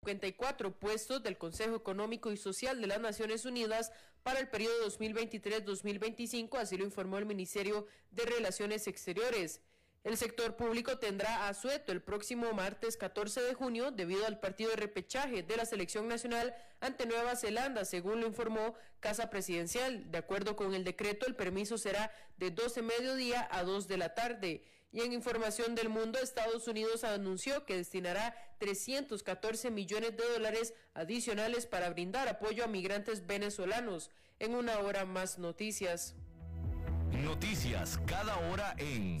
54 puestos del Consejo Económico y Social de las Naciones Unidas para el periodo 2023-2025, así lo informó el Ministerio de Relaciones Exteriores. El sector público tendrá asueto el próximo martes 14 de junio debido al partido de repechaje de la selección nacional ante Nueva Zelanda, según lo informó Casa Presidencial. De acuerdo con el decreto, el permiso será de 12 mediodía a 2 de la tarde. Y en información del mundo, Estados Unidos anunció que destinará 314 millones de dólares adicionales para brindar apoyo a migrantes venezolanos. En una hora más noticias. Noticias cada hora en...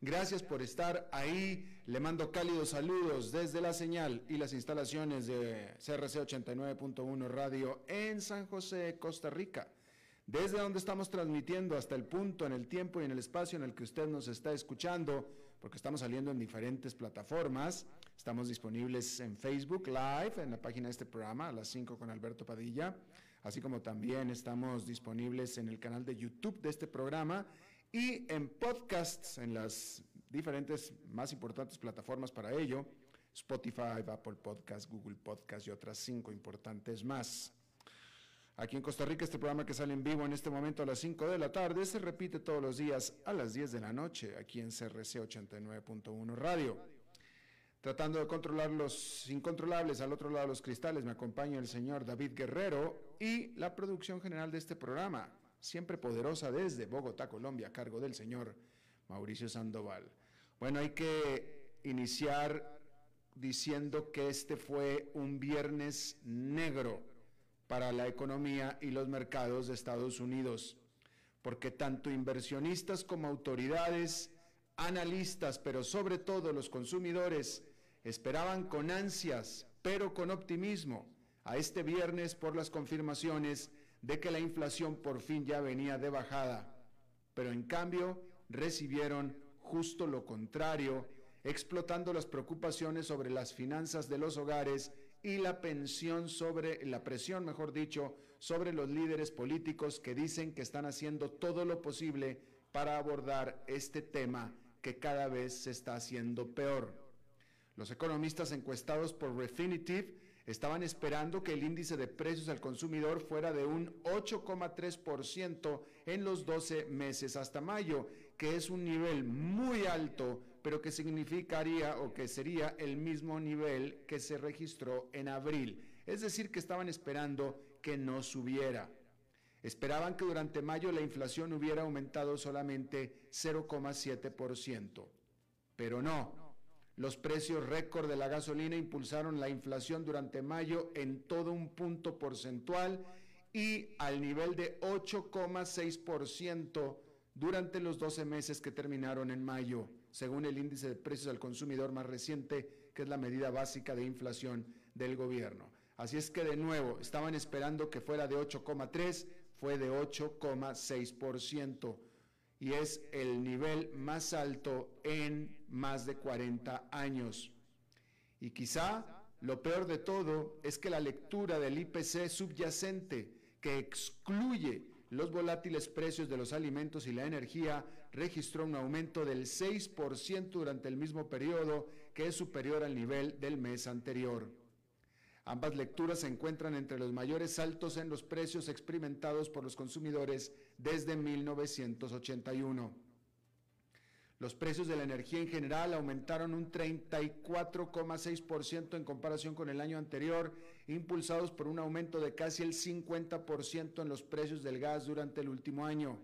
Gracias por estar ahí. Le mando cálidos saludos desde la señal y las instalaciones de CRC 89.1 Radio en San José, Costa Rica. Desde donde estamos transmitiendo hasta el punto, en el tiempo y en el espacio en el que usted nos está escuchando, porque estamos saliendo en diferentes plataformas. Estamos disponibles en Facebook Live, en la página de este programa, a las 5 con Alberto Padilla, así como también estamos disponibles en el canal de YouTube de este programa y en podcasts, en las diferentes más importantes plataformas para ello, Spotify, Apple Podcasts, Google Podcasts y otras cinco importantes más. Aquí en Costa Rica este programa que sale en vivo en este momento a las 5 de la tarde se repite todos los días a las 10 de la noche aquí en CRC 89.1 Radio. Tratando de controlar los incontrolables al otro lado de los cristales me acompaña el señor David Guerrero y la producción general de este programa, siempre poderosa desde Bogotá, Colombia, a cargo del señor Mauricio Sandoval. Bueno, hay que iniciar diciendo que este fue un viernes negro para la economía y los mercados de Estados Unidos, porque tanto inversionistas como autoridades, analistas, pero sobre todo los consumidores, esperaban con ansias, pero con optimismo, a este viernes por las confirmaciones de que la inflación por fin ya venía de bajada, pero en cambio recibieron justo lo contrario, explotando las preocupaciones sobre las finanzas de los hogares y la pensión sobre la presión, mejor dicho, sobre los líderes políticos que dicen que están haciendo todo lo posible para abordar este tema que cada vez se está haciendo peor. Los economistas encuestados por Refinitiv estaban esperando que el índice de precios al consumidor fuera de un 8,3% en los 12 meses hasta mayo, que es un nivel muy alto, pero que significaría o que sería el mismo nivel que se registró en abril. Es decir, que estaban esperando que no subiera. Esperaban que durante mayo la inflación hubiera aumentado solamente 0,7%, pero no. Los precios récord de la gasolina impulsaron la inflación durante mayo en todo un punto porcentual y al nivel de 8,6% durante los 12 meses que terminaron en mayo, según el índice de precios al consumidor más reciente, que es la medida básica de inflación del gobierno. Así es que de nuevo, estaban esperando que fuera de 8,3, fue de 8,6% y es el nivel más alto en más de 40 años. Y quizá lo peor de todo es que la lectura del IPC subyacente, que excluye los volátiles precios de los alimentos y la energía registró un aumento del 6% durante el mismo periodo, que es superior al nivel del mes anterior. Ambas lecturas se encuentran entre los mayores saltos en los precios experimentados por los consumidores desde 1981. Los precios de la energía en general aumentaron un 34,6% en comparación con el año anterior, impulsados por un aumento de casi el 50% en los precios del gas durante el último año.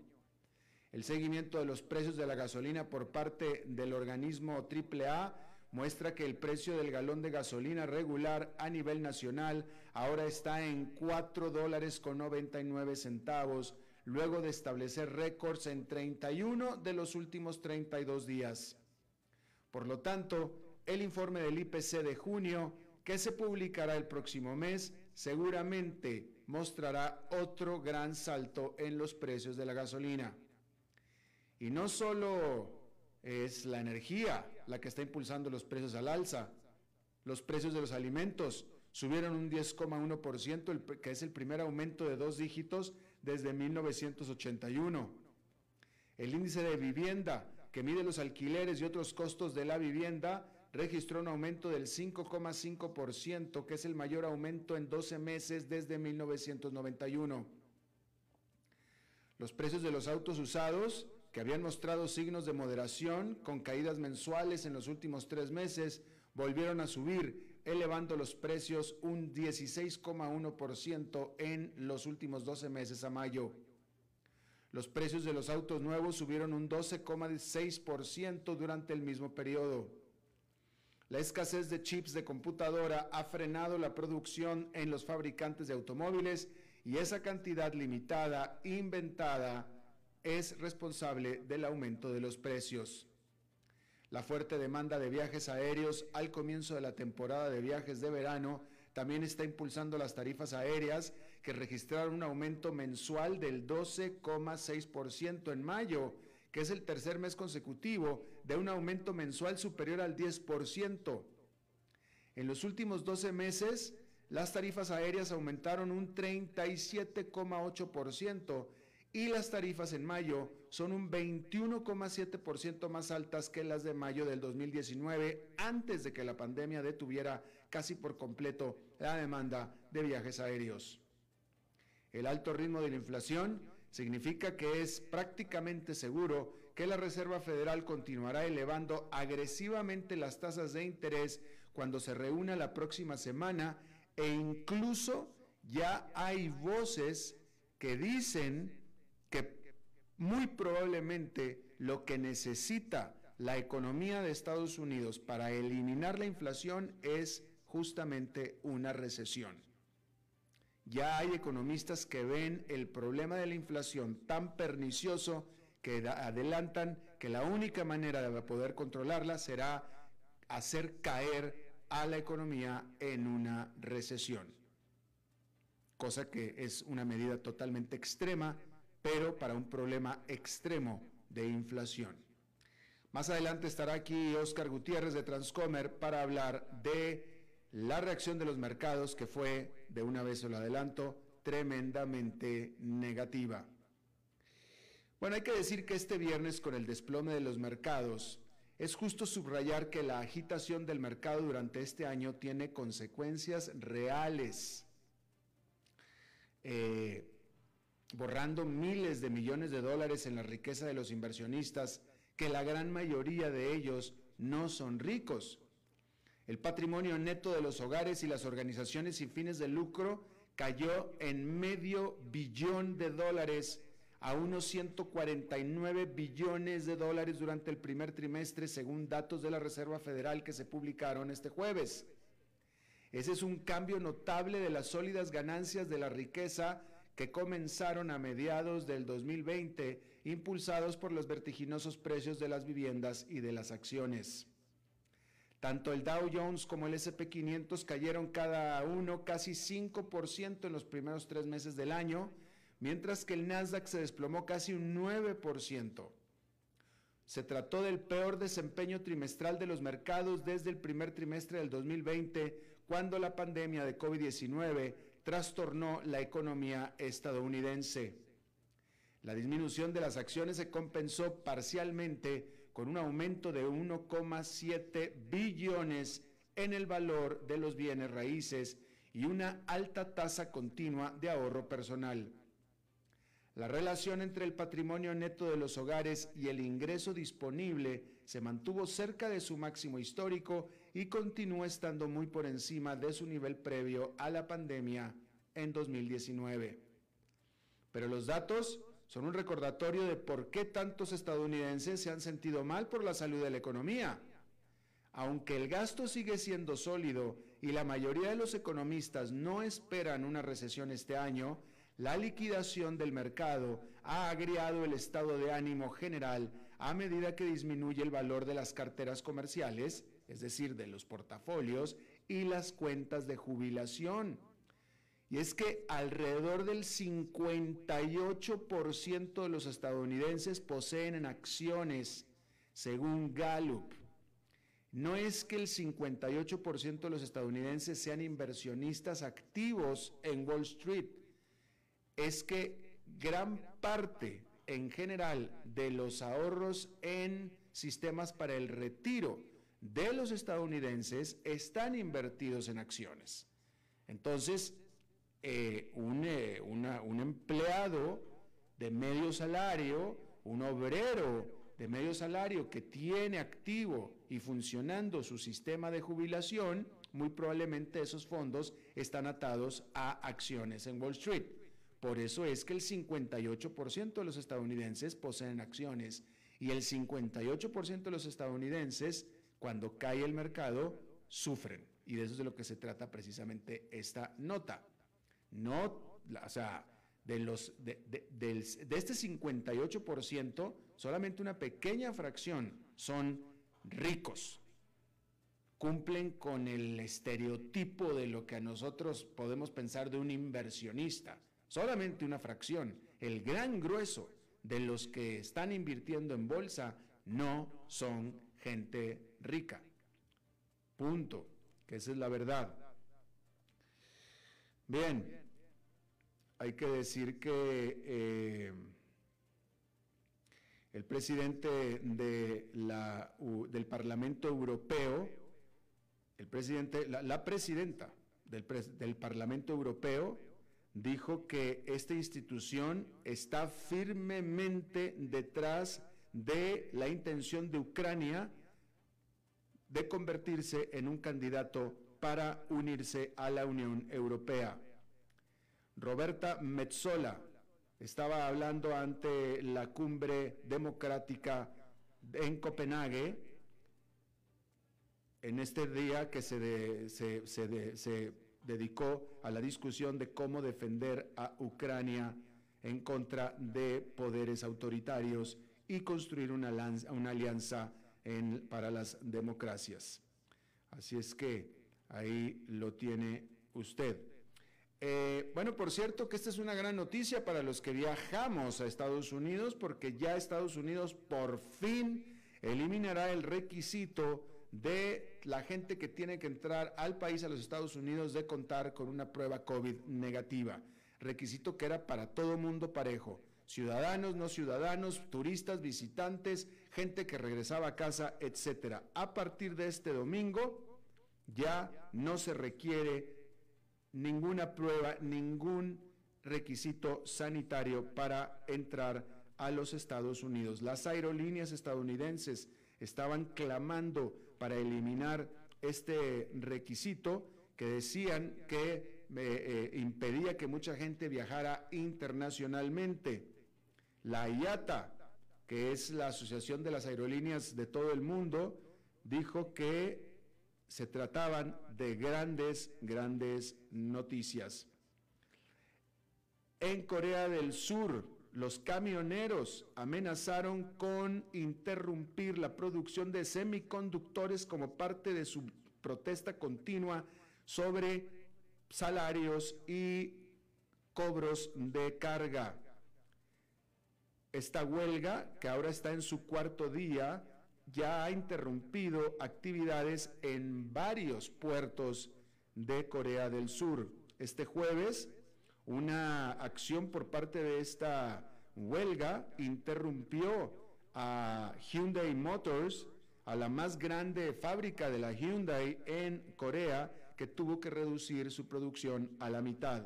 El seguimiento de los precios de la gasolina por parte del organismo AAA muestra que el precio del galón de gasolina regular a nivel nacional ahora está en 4 dólares con 99 centavos, luego de establecer récords en 31 de los últimos 32 días. Por lo tanto, el informe del IPC de junio, que se publicará el próximo mes, seguramente mostrará otro gran salto en los precios de la gasolina. Y no solo es la energía la que está impulsando los precios al alza, los precios de los alimentos subieron un 10,1%, que es el primer aumento de dos dígitos desde 1981. El índice de vivienda, que mide los alquileres y otros costos de la vivienda, registró un aumento del 5,5%, que es el mayor aumento en 12 meses desde 1991. Los precios de los autos usados, que habían mostrado signos de moderación con caídas mensuales en los últimos tres meses, volvieron a subir, elevando los precios un 16,1% en los últimos 12 meses a mayo. Los precios de los autos nuevos subieron un 12,6% durante el mismo periodo. La escasez de chips de computadora ha frenado la producción en los fabricantes de automóviles y esa cantidad limitada inventada es responsable del aumento de los precios. La fuerte demanda de viajes aéreos al comienzo de la temporada de viajes de verano también está impulsando las tarifas aéreas que registraron un aumento mensual del 12,6% en mayo, que es el tercer mes consecutivo de un aumento mensual superior al 10%. En los últimos 12 meses, las tarifas aéreas aumentaron un 37,8%, y las tarifas en mayo son un 21,7% más altas que las de mayo del 2019, antes de que la pandemia detuviera casi por completo la demanda de viajes aéreos. El alto ritmo de la inflación significa que es prácticamente seguro que la Reserva Federal continuará elevando agresivamente las tasas de interés cuando se reúna la próxima semana e incluso ya hay voces que dicen muy probablemente lo que necesita la economía de Estados Unidos para eliminar la inflación es justamente una recesión. Ya hay economistas que ven el problema de la inflación tan pernicioso que adelantan que la única manera de poder controlarla será hacer caer a la economía en una recesión, cosa que es una medida totalmente extrema pero para un problema extremo de inflación. Más adelante estará aquí Oscar Gutiérrez de Transcomer para hablar de la reacción de los mercados que fue, de una vez lo adelanto, tremendamente negativa. Bueno, hay que decir que este viernes con el desplome de los mercados, es justo subrayar que la agitación del mercado durante este año tiene consecuencias reales. Eh, borrando miles de millones de dólares en la riqueza de los inversionistas, que la gran mayoría de ellos no son ricos. El patrimonio neto de los hogares y las organizaciones sin fines de lucro cayó en medio billón de dólares a unos 149 billones de dólares durante el primer trimestre, según datos de la Reserva Federal que se publicaron este jueves. Ese es un cambio notable de las sólidas ganancias de la riqueza que comenzaron a mediados del 2020, impulsados por los vertiginosos precios de las viviendas y de las acciones. Tanto el Dow Jones como el SP500 cayeron cada uno casi 5% en los primeros tres meses del año, mientras que el Nasdaq se desplomó casi un 9%. Se trató del peor desempeño trimestral de los mercados desde el primer trimestre del 2020, cuando la pandemia de COVID-19 trastornó la economía estadounidense. La disminución de las acciones se compensó parcialmente con un aumento de 1,7 billones en el valor de los bienes raíces y una alta tasa continua de ahorro personal. La relación entre el patrimonio neto de los hogares y el ingreso disponible se mantuvo cerca de su máximo histórico y continúa estando muy por encima de su nivel previo a la pandemia en 2019. Pero los datos son un recordatorio de por qué tantos estadounidenses se han sentido mal por la salud de la economía. Aunque el gasto sigue siendo sólido y la mayoría de los economistas no esperan una recesión este año, la liquidación del mercado ha agriado el estado de ánimo general a medida que disminuye el valor de las carteras comerciales, es decir, de los portafolios y las cuentas de jubilación. Y es que alrededor del 58% de los estadounidenses poseen en acciones, según Gallup. No es que el 58% de los estadounidenses sean inversionistas activos en Wall Street, es que gran parte en general de los ahorros en sistemas para el retiro de los estadounidenses están invertidos en acciones. Entonces, eh, un, eh, un empleado de medio salario, un obrero de medio salario que tiene activo y funcionando su sistema de jubilación, muy probablemente esos fondos están atados a acciones en Wall Street. Por eso es que el 58% de los estadounidenses poseen acciones y el 58% de los estadounidenses, cuando cae el mercado, sufren. Y de eso es de lo que se trata precisamente esta nota. No, o sea, de, los, de, de este 58%, solamente una pequeña fracción son ricos. Cumplen con el estereotipo de lo que a nosotros podemos pensar de un inversionista solamente una fracción, el gran grueso de los que están invirtiendo en bolsa no son gente rica. Punto, que esa es la verdad. Bien, hay que decir que eh, el presidente de la, del Parlamento Europeo, el presidente, la, presidenta del, del Parlamento Europeo, dijo que esta institución está firmemente detrás de la intención de Ucrania de convertirse en un candidato para unirse a la Unión Europea. Roberta Metzola estaba hablando ante la cumbre democrática en Copenhague en este día que se, se, se dedicó a la discusión de cómo defender a Ucrania en contra de poderes autoritarios y construir una, una alianza para las democracias. Así es que ahí lo tiene usted. Eh, bueno, por cierto que esta es una gran noticia para los que viajamos a Estados Unidos porque ya Estados Unidos por fin eliminará el requisito de la gente que tiene que entrar al país, a los Estados Unidos, de contar con una prueba COVID negativa. Requisito que era para todo mundo parejo. Ciudadanos, no ciudadanos, turistas, visitantes, gente que regresaba a casa, etcétera. A partir de este domingo ya no se requiere ninguna prueba, ningún requisito sanitario para entrar a los Estados Unidos. Las aerolíneas estadounidenses estaban clamando para eliminar este requisito que decían que eh, eh, impedía que mucha gente viajara internacionalmente. La IATA, que es la Asociación de las Aerolíneas de todo el mundo, dijo que se trataban de grandes, grandes noticias. En Corea del Sur, los camioneros amenazaron con interrumpir la producción de semiconductores como parte de su protesta continua sobre salarios y cobros de carga. Esta huelga, que ahora está en su cuarto día, ya ha interrumpido actividades en varios puertos de Corea del Sur. Este jueves, una acción por parte de esta huelga interrumpió a Hyundai Motors, a la más grande fábrica de la Hyundai en Corea, que tuvo que reducir su producción a la mitad.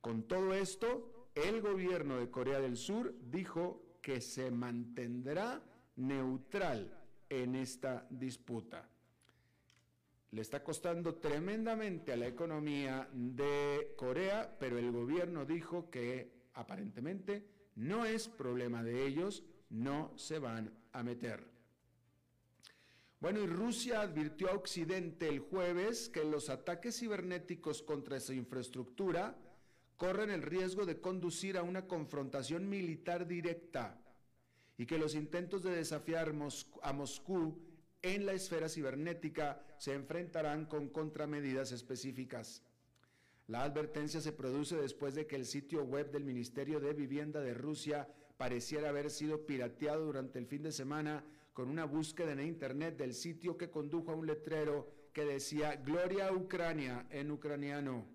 Con todo esto, el gobierno de Corea del Sur dijo que se mantendrá neutral en esta disputa. Le está costando tremendamente a la economía de Corea, pero el gobierno dijo que aparentemente no es problema de ellos, no se van a meter. Bueno, y Rusia advirtió a Occidente el jueves que los ataques cibernéticos contra su infraestructura corren el riesgo de conducir a una confrontación militar directa y que los intentos de desafiar a Moscú en la esfera cibernética se enfrentarán con contramedidas específicas. La advertencia se produce después de que el sitio web del Ministerio de Vivienda de Rusia pareciera haber sido pirateado durante el fin de semana con una búsqueda en Internet del sitio que condujo a un letrero que decía Gloria a Ucrania en ucraniano.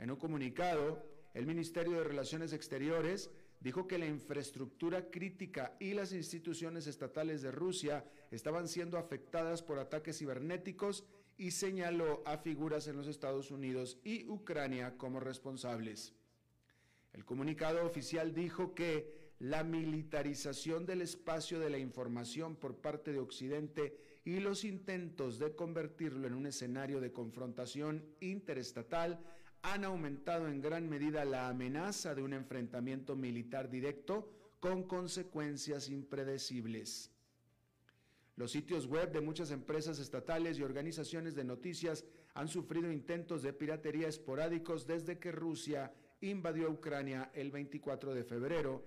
En un comunicado, el Ministerio de Relaciones Exteriores dijo que la infraestructura crítica y las instituciones estatales de Rusia estaban siendo afectadas por ataques cibernéticos y señaló a figuras en los Estados Unidos y Ucrania como responsables. El comunicado oficial dijo que la militarización del espacio de la información por parte de Occidente y los intentos de convertirlo en un escenario de confrontación interestatal han aumentado en gran medida la amenaza de un enfrentamiento militar directo con consecuencias impredecibles. Los sitios web de muchas empresas estatales y organizaciones de noticias han sufrido intentos de piratería esporádicos desde que Rusia invadió Ucrania el 24 de febrero,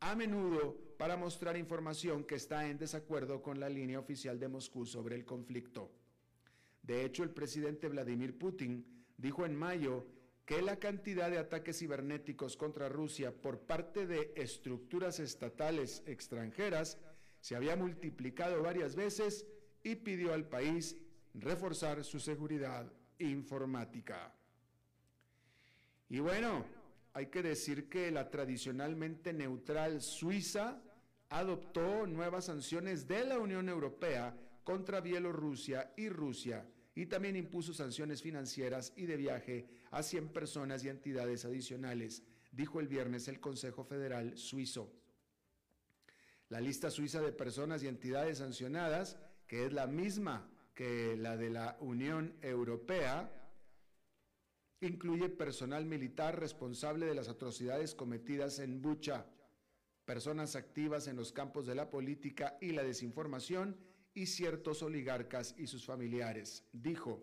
a menudo para mostrar información que está en desacuerdo con la línea oficial de Moscú sobre el conflicto. De hecho, el presidente Vladimir Putin dijo en mayo que la cantidad de ataques cibernéticos contra Rusia por parte de estructuras estatales extranjeras se había multiplicado varias veces y pidió al país reforzar su seguridad informática. Y bueno, hay que decir que la tradicionalmente neutral Suiza adoptó nuevas sanciones de la Unión Europea contra Bielorrusia y Rusia y también impuso sanciones financieras y de viaje a 100 personas y entidades adicionales, dijo el viernes el Consejo Federal Suizo. La lista suiza de personas y entidades sancionadas, que es la misma que la de la Unión Europea, incluye personal militar responsable de las atrocidades cometidas en Bucha, personas activas en los campos de la política y la desinformación y ciertos oligarcas y sus familiares. Dijo,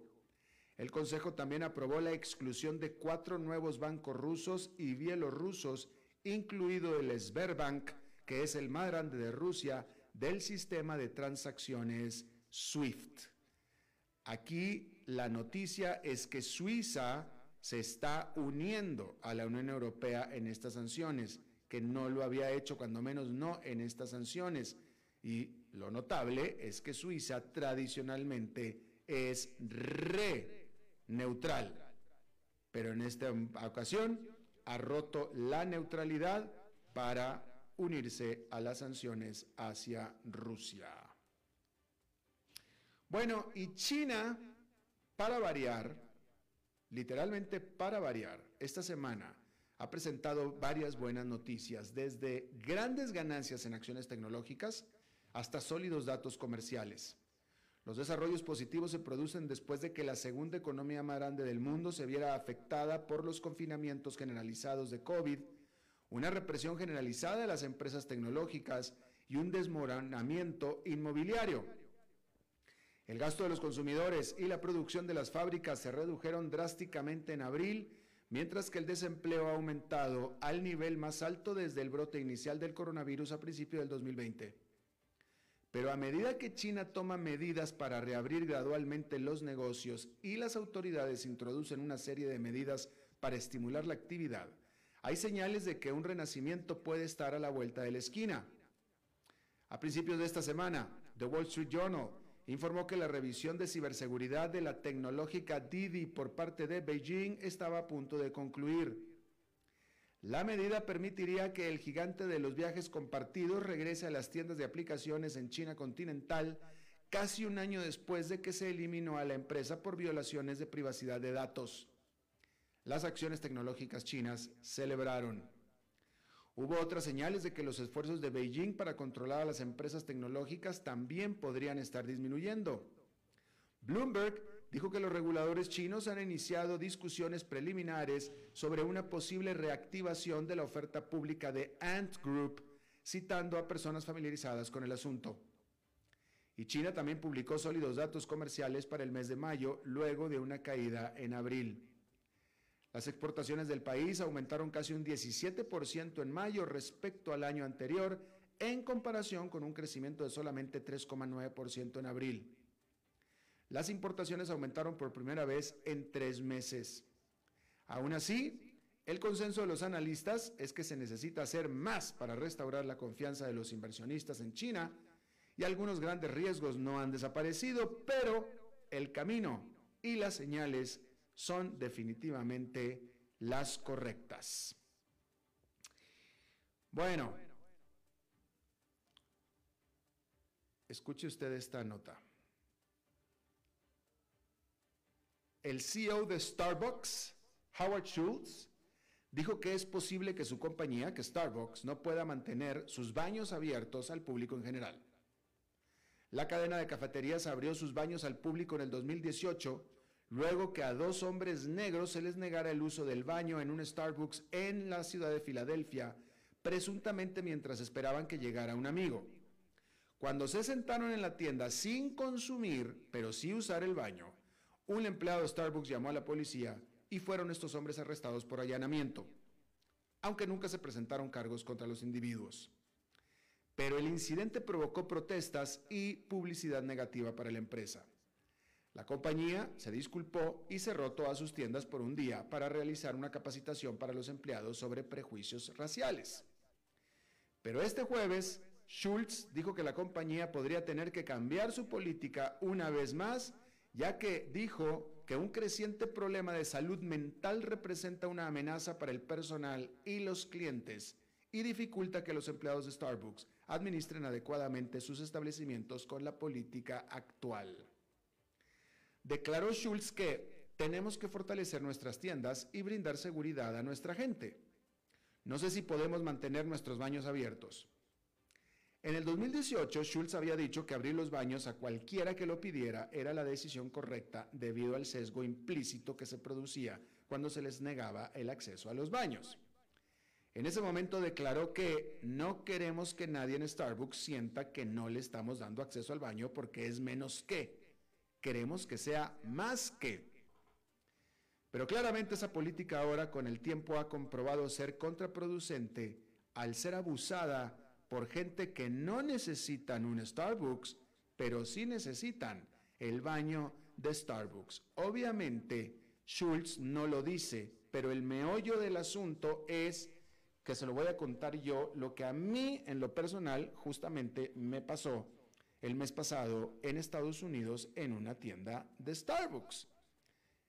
el Consejo también aprobó la exclusión de cuatro nuevos bancos rusos y bielorrusos, incluido el Sberbank, que es el más grande de Rusia, del sistema de transacciones SWIFT. Aquí la noticia es que Suiza se está uniendo a la Unión Europea en estas sanciones, que no lo había hecho, cuando menos no en estas sanciones. Y lo notable es que Suiza tradicionalmente es re neutral, pero en esta ocasión ha roto la neutralidad para unirse a las sanciones hacia Rusia. Bueno, y China, para variar, literalmente para variar, esta semana ha presentado varias buenas noticias, desde grandes ganancias en acciones tecnológicas, hasta sólidos datos comerciales. Los desarrollos positivos se producen después de que la segunda economía más grande del mundo se viera afectada por los confinamientos generalizados de COVID, una represión generalizada de las empresas tecnológicas y un desmoronamiento inmobiliario. El gasto de los consumidores y la producción de las fábricas se redujeron drásticamente en abril, mientras que el desempleo ha aumentado al nivel más alto desde el brote inicial del coronavirus a principios del 2020. Pero a medida que China toma medidas para reabrir gradualmente los negocios y las autoridades introducen una serie de medidas para estimular la actividad, hay señales de que un renacimiento puede estar a la vuelta de la esquina. A principios de esta semana, The Wall Street Journal informó que la revisión de ciberseguridad de la tecnológica Didi por parte de Beijing estaba a punto de concluir. La medida permitiría que el gigante de los viajes compartidos regrese a las tiendas de aplicaciones en China continental casi un año después de que se eliminó a la empresa por violaciones de privacidad de datos. Las acciones tecnológicas chinas celebraron. Hubo otras señales de que los esfuerzos de Beijing para controlar a las empresas tecnológicas también podrían estar disminuyendo. Bloomberg dijo que los reguladores chinos han iniciado discusiones preliminares sobre una posible reactivación de la oferta pública de Ant Group, citando a personas familiarizadas con el asunto. Y China también publicó sólidos datos comerciales para el mes de mayo, luego de una caída en abril. Las exportaciones del país aumentaron casi un 17% en mayo respecto al año anterior, en comparación con un crecimiento de solamente 3,9% en abril. Las importaciones aumentaron por primera vez en tres meses. Aún así, el consenso de los analistas es que se necesita hacer más para restaurar la confianza de los inversionistas en China y algunos grandes riesgos no han desaparecido, pero el camino y las señales son definitivamente las correctas. Bueno, escuche usted esta nota. El CEO de Starbucks, Howard Schultz, dijo que es posible que su compañía, que Starbucks, no pueda mantener sus baños abiertos al público en general. La cadena de cafeterías abrió sus baños al público en el 2018, luego que a dos hombres negros se les negara el uso del baño en un Starbucks en la ciudad de Filadelfia, presuntamente mientras esperaban que llegara un amigo. Cuando se sentaron en la tienda sin consumir, pero sí usar el baño, un empleado de Starbucks llamó a la policía y fueron estos hombres arrestados por allanamiento, aunque nunca se presentaron cargos contra los individuos. Pero el incidente provocó protestas y publicidad negativa para la empresa. La compañía se disculpó y cerró todas sus tiendas por un día para realizar una capacitación para los empleados sobre prejuicios raciales. Pero este jueves, Schultz dijo que la compañía podría tener que cambiar su política una vez más ya que dijo que un creciente problema de salud mental representa una amenaza para el personal y los clientes y dificulta que los empleados de Starbucks administren adecuadamente sus establecimientos con la política actual. Declaró Schultz que tenemos que fortalecer nuestras tiendas y brindar seguridad a nuestra gente. No sé si podemos mantener nuestros baños abiertos. En el 2018, Schultz había dicho que abrir los baños a cualquiera que lo pidiera era la decisión correcta debido al sesgo implícito que se producía cuando se les negaba el acceso a los baños. En ese momento declaró que no queremos que nadie en Starbucks sienta que no le estamos dando acceso al baño porque es menos que. Queremos que sea más que. Pero claramente esa política ahora con el tiempo ha comprobado ser contraproducente al ser abusada por gente que no necesitan un Starbucks, pero sí necesitan el baño de Starbucks. Obviamente, Schultz no lo dice, pero el meollo del asunto es que se lo voy a contar yo, lo que a mí en lo personal justamente me pasó el mes pasado en Estados Unidos en una tienda de Starbucks,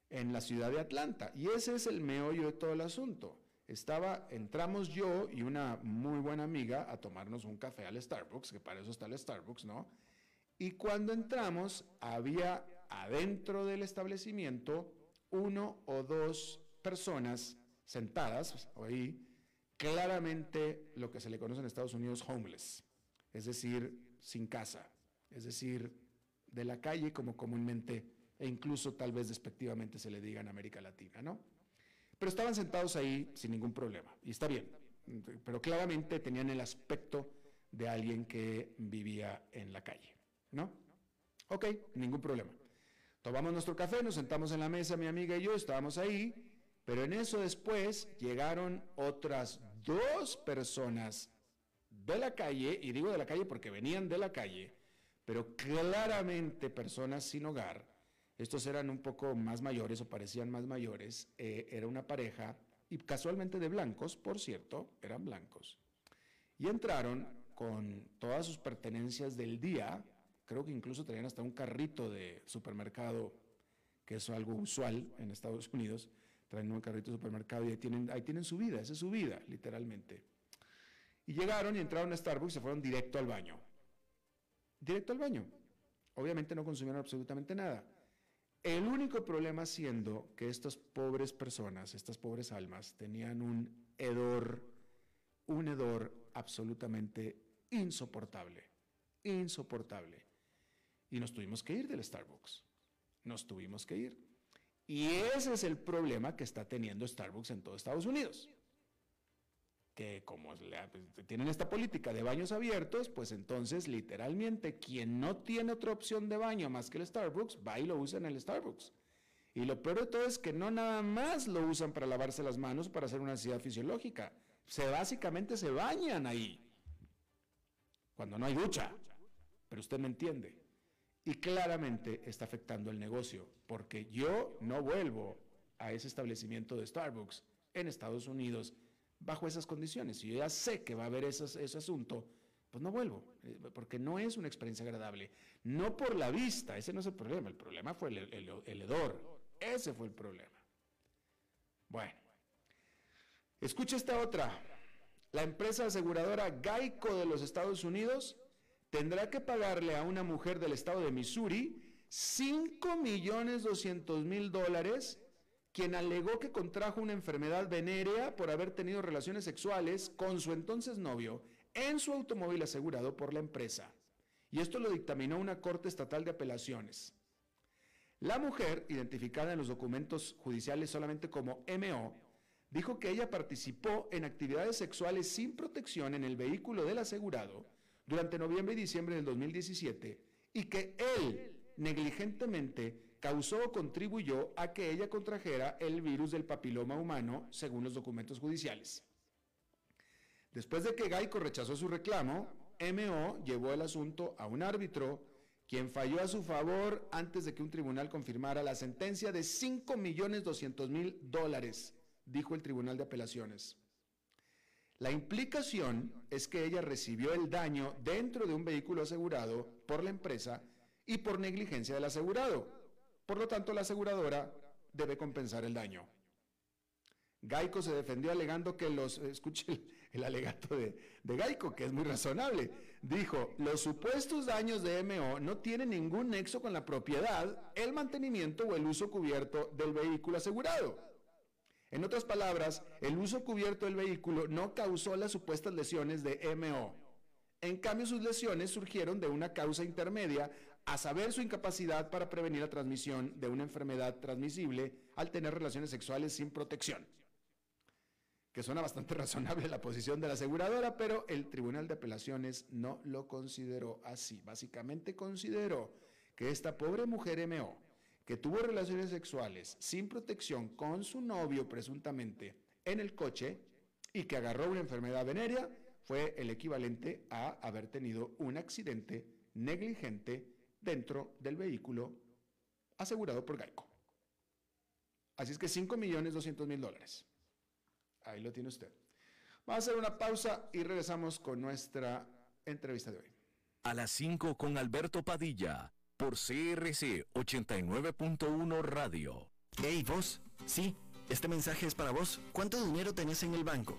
en la ciudad de Atlanta. Y ese es el meollo de todo el asunto estaba, entramos yo y una muy buena amiga a tomarnos un café al Starbucks, que para eso está el Starbucks, ¿no? Y cuando entramos, había adentro del establecimiento uno o dos personas sentadas ahí, claramente lo que se le conoce en Estados Unidos homeless, es decir, sin casa, es decir, de la calle como comúnmente e incluso tal vez despectivamente se le diga en América Latina, ¿no? Pero estaban sentados ahí sin ningún problema, y está bien, pero claramente tenían el aspecto de alguien que vivía en la calle, ¿no? Ok, ningún problema. Tomamos nuestro café, nos sentamos en la mesa, mi amiga y yo, estábamos ahí, pero en eso después llegaron otras dos personas de la calle, y digo de la calle porque venían de la calle, pero claramente personas sin hogar, estos eran un poco más mayores o parecían más mayores. Eh, era una pareja, y casualmente de blancos, por cierto, eran blancos. Y entraron con todas sus pertenencias del día, creo que incluso tenían hasta un carrito de supermercado, que es algo usual en Estados Unidos, traen un carrito de supermercado y ahí tienen, ahí tienen su vida, esa es su vida, literalmente. Y llegaron y entraron a Starbucks y se fueron directo al baño. Directo al baño. Obviamente no consumieron absolutamente nada. El único problema siendo que estas pobres personas, estas pobres almas, tenían un hedor, un hedor absolutamente insoportable, insoportable. Y nos tuvimos que ir del Starbucks. Nos tuvimos que ir. Y ese es el problema que está teniendo Starbucks en todo Estados Unidos. Que como pues, tienen esta política de baños abiertos, pues entonces literalmente quien no tiene otra opción de baño más que el Starbucks, va y lo usa en el Starbucks. Y lo peor de todo es que no nada más lo usan para lavarse las manos para hacer una necesidad fisiológica. Se básicamente se bañan ahí. Cuando no hay ducha. Pero usted me entiende. Y claramente está afectando el negocio, porque yo no vuelvo a ese establecimiento de Starbucks en Estados Unidos bajo esas condiciones. Si yo ya sé que va a haber ese, asunto, pues no vuelvo, eh, porque no es una experiencia agradable. No por la vista, ese no es el problema, el problema fue el, el hedor, ese fue el problema. Bueno, escucha esta otra. La empresa aseguradora Geico de los Estados Unidos tendrá que pagarle a una mujer del estado de Missouri 5 millones 200 mil dólares, quien alegó que contrajo una enfermedad venérea por haber tenido relaciones sexuales con su entonces novio en su automóvil asegurado por la empresa. Y esto lo dictaminó una corte estatal de apelaciones. La mujer, identificada en los documentos judiciales solamente como MO, dijo que ella participó en actividades sexuales sin protección en el vehículo del asegurado durante noviembre y diciembre del 2017 y que él negligentemente causó o contribuyó a que ella contrajera el virus del papiloma humano, según los documentos judiciales. Después de que Gaico rechazó su reclamo, MO llevó el asunto a un árbitro, quien falló a su favor antes de que un tribunal confirmara la sentencia de 5.200.000 dólares, dijo el Tribunal de Apelaciones. La implicación es que ella recibió el daño dentro de un vehículo asegurado por la empresa y por negligencia del asegurado. Por lo tanto, la aseguradora debe compensar el daño. Gaico se defendió alegando que los, escuche el, alegato de, de, Gaico, que es muy razonable, dijo, los supuestos daños de MO no tienen ningún nexo con la propiedad, el mantenimiento o el uso cubierto del vehículo asegurado. En otras palabras, el uso cubierto del vehículo no causó las supuestas lesiones de MO. En cambio, sus lesiones surgieron de una causa intermedia, a saber su incapacidad para prevenir la transmisión de una enfermedad transmisible al tener relaciones sexuales sin protección. Que suena bastante razonable la posición de la aseguradora, pero el Tribunal de Apelaciones no lo consideró así. Básicamente consideró que esta pobre mujer MO que tuvo relaciones sexuales sin protección con su novio presuntamente en el coche y que agarró una enfermedad venérea fue el equivalente a haber tenido un accidente negligente dentro del vehículo asegurado por Gaico. Así es que 5 millones 200 mil dólares. Ahí lo tiene usted. Vamos a hacer una pausa y regresamos con nuestra entrevista de hoy. A las 5 con Alberto Padilla por CRC 89.1 Radio. Hey, vos. Sí, este mensaje es para vos. ¿Cuánto dinero tenés en el banco?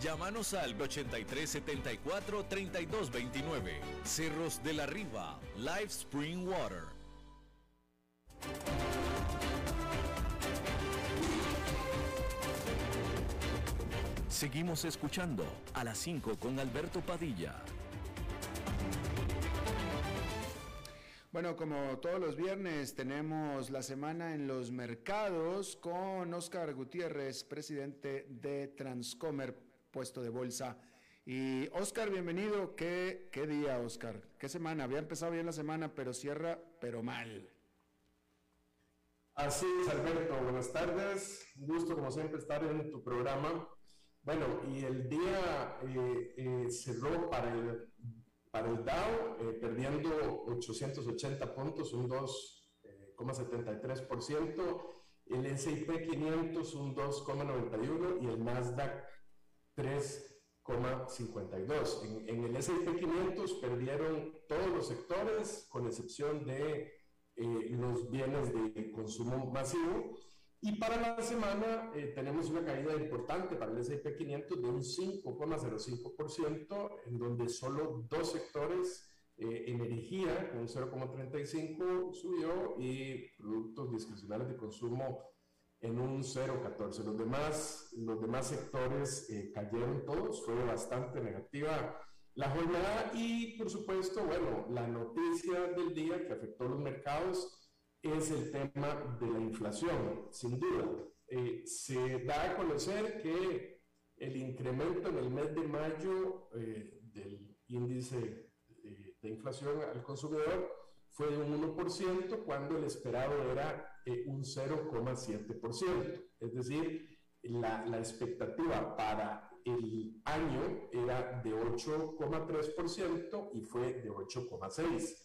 Llámanos al 8374 3229. Cerros de la Riva, Live Spring Water. Seguimos escuchando a las 5 con Alberto Padilla. Bueno, como todos los viernes tenemos la semana en los mercados con Oscar Gutiérrez, presidente de Transcomer, puesto de bolsa. Y Oscar, bienvenido. ¿Qué, qué día, Oscar? ¿Qué semana? Había empezado bien la semana, pero cierra, pero mal. Así es, Alberto. Buenas tardes. Un gusto, como siempre, estar en tu programa. Bueno, y el día eh, eh, cerró para el, para el Dow eh, perdiendo 880 puntos, un 2,73%, el S&P 500 un 2,91% y el Nasdaq 3,52%. En, en el S&P 500 perdieron todos los sectores, con excepción de los bienes de consumo masivo, y para la semana eh, tenemos una caída importante para el S&P 500 de un 5,05%, en donde solo dos sectores, eh, energía con un 0,35 subió y productos discrecionales de consumo en un 0,14. Los demás, los demás sectores eh, cayeron todos, fue bastante negativa la jornada y por supuesto, bueno, la noticia del día que afectó los mercados es el tema de la inflación, sin duda. Eh, se da a conocer que el incremento en el mes de mayo eh, del índice de, inflación al consumidor fue de un 1% cuando el esperado era eh, un 0,7%. Es decir, la, la expectativa para el año era de 8,3% y fue de 8,6%.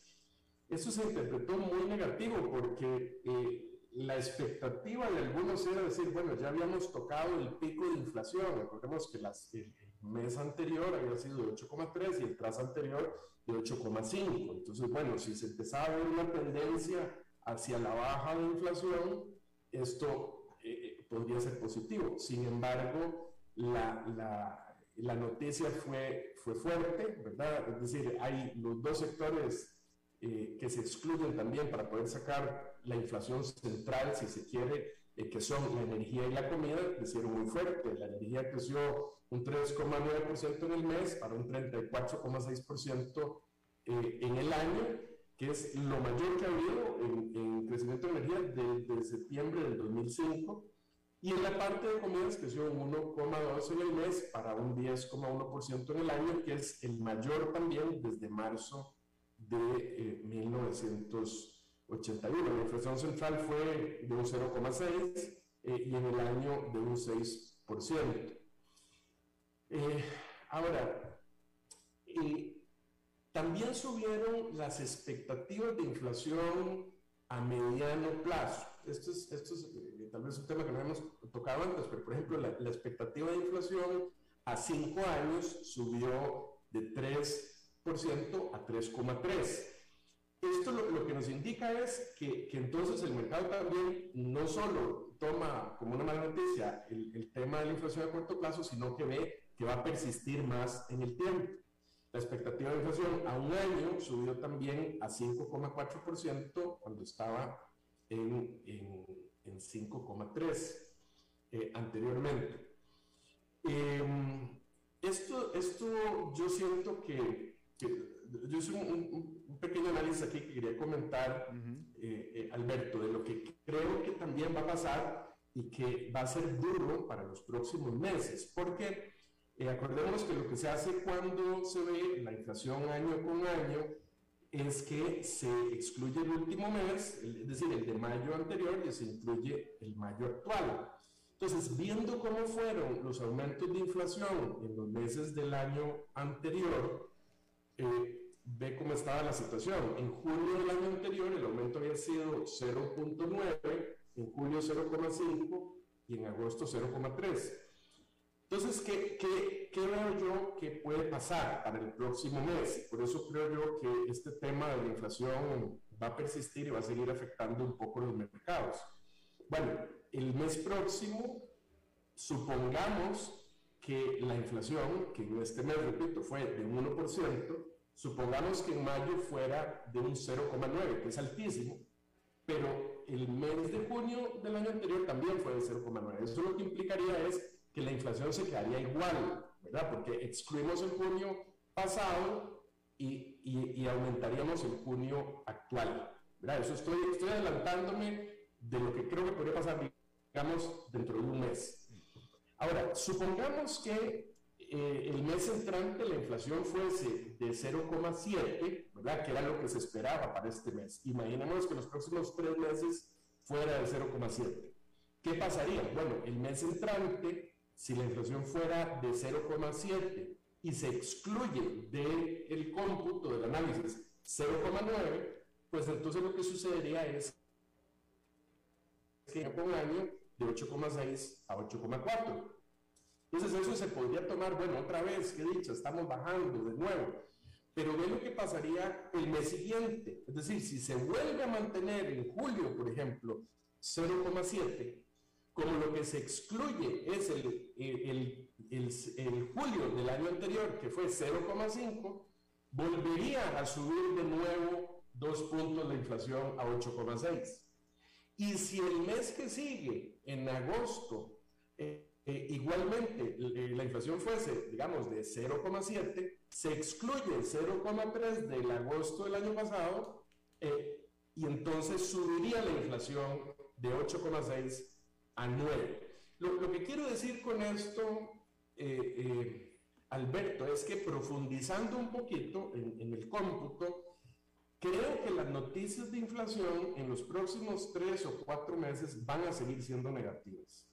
Eso se interpretó muy negativo porque eh, la expectativa de algunos era decir, bueno, ya habíamos tocado el pico de inflación. Recordemos que las, el, mes anterior había sido de 8,3 y el tras anterior de 8,5. Entonces, bueno, si se empezaba a ver una tendencia hacia la baja de inflación, esto eh, eh, podría ser positivo. Sin embargo, la, la, la noticia fue, fue fuerte, ¿verdad? Es decir, hay los dos sectores eh, que se excluyen también para poder sacar la inflación central, si se quiere, eh, que son la energía y la comida, crecieron muy fuerte. La energía creció un 3,9% en el mes para un 34,6% eh, en el año, que es lo mayor que ha habido en, en crecimiento de energía desde septiembre del 2005. Y en la parte de comidas creció un 1,2 en el mes para un 10,1% en el año, que es el mayor también desde marzo de 1981. Eh, la inflación central fue de un 0,6 eh, y en el año de un 6%. Eh, ahora, también subieron las expectativas de inflación a mediano plazo. Esto es, esto es tal vez un tema que no hemos tocado antes, pero por ejemplo, la, expectativa de inflación a 5 años subió de 3 a 3,3%. Esto lo, que nos indica es que, entonces el mercado también no solo toma como una mala noticia el, tema de la inflación a corto plazo, sino que ve que va a persistir más en el tiempo. La expectativa de inflación a un año subió también a 5,4% cuando estaba en, en, en 5,3% eh, anteriormente. Eh, esto, esto yo siento que yo hice un, un, pequeño análisis aquí que quería comentar, eh, eh, Alberto, de lo que creo que también va a pasar y que va a ser duro para los próximos meses, porque eh, que lo que se hace cuando se ve la inflación año con año es que se excluye el último mes, es decir, el de mayo anterior, y se incluye el mayo actual. Entonces, viendo cómo fueron los aumentos de inflación en los meses del año anterior, eh, ve cómo estaba la situación. En julio del año anterior el aumento había sido 0.9, en julio 0.5 y en agosto 0.3. Entonces, ¿qué, ¿qué, qué, veo yo que puede pasar para el próximo mes? Por eso creo yo que este tema de la inflación va a persistir y va a seguir afectando un poco los mercados. Bueno, el mes próximo, supongamos que la inflación, que en este mes, repito, fue de un 1%, supongamos que en mayo fuera de un 0,9, que es altísimo, pero el mes de junio del año anterior también fue de 0,9. Eso lo que implicaría es que la inflación se quedaría igual, ¿verdad? Porque excluimos el junio pasado y, y, aumentaríamos el junio actual, ¿verdad? Eso estoy, estoy adelantándome de lo que creo que podría pasar, digamos, dentro de un mes. Ahora, supongamos que eh, el mes entrante la inflación fuese de 0,7, ¿verdad? Que era lo que se esperaba para este mes. Imaginemos que los próximos tres meses fuera de 0,7. ¿Qué pasaría? Bueno, el mes entrante, si la inflación fuera de 0,7 y se excluye del el cómputo del análisis 0,9, pues entonces lo que sucedería es que un año de 8,6 a 8,4. Entonces eso se podría tomar, bueno, otra vez, qué dicho, estamos bajando de nuevo. Pero ve lo que pasaría el mes siguiente. Es decir, si se vuelve a mantener en julio, por ejemplo, 0,7, como lo que se excluye es el, el, el, el, julio del año anterior, que fue 0,5, volvería a subir de nuevo dos puntos la inflación a 8,6. Y si el mes que sigue, en agosto, eh, eh, igualmente eh, la inflación fuese, digamos, de 0,7, se excluye 0,3 del agosto del año pasado y entonces subiría la inflación de 8,6 a 9. Lo, que quiero decir con esto, Alberto, es que profundizando un poquito en, en el cómputo, Creo que las noticias de inflación en los próximos tres o cuatro meses van a seguir siendo negativas.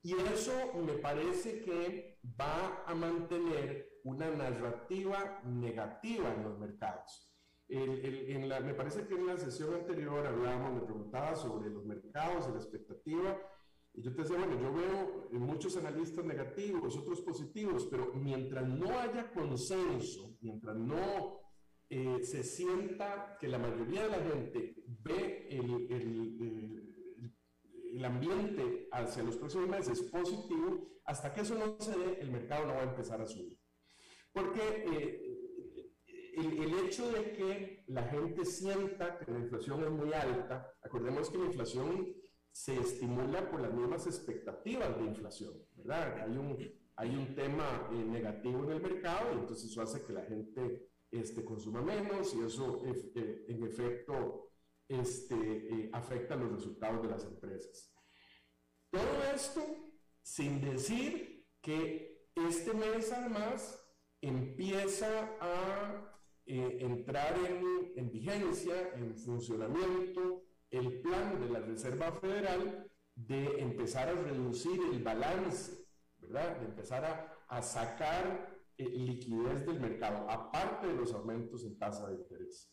Y eso me parece que va a mantener una narrativa negativa en los mercados. en la, me parece que en la sesión anterior hablábamos, me preguntaba sobre los mercados y la expectativa. Y yo te decía, bueno, yo veo muchos analistas negativos, otros positivos, pero mientras no haya consenso, mientras no eh, se sienta que la mayoría de la gente ve el, el, el, ambiente hacia los próximos meses positivo, hasta que eso no se dé, el mercado no va a empezar a subir. Porque eh, el, hecho de que la gente sienta que la inflación es muy alta, acordemos que la inflación se estimula por las mismas expectativas de inflación, ¿verdad? Hay un, hay un tema eh, negativo en el mercado y entonces eso hace que la gente este, consuma menos y eso eh, en efecto este, eh, afecta los resultados de las empresas. Todo esto sin decir que este mes además empieza a eh, entrar en, en, vigencia, en funcionamiento, el plan de la Reserva Federal de empezar a reducir el balance, ¿verdad? De empezar a, a sacar eh, liquidez del mercado, aparte de los aumentos en tasa de interés.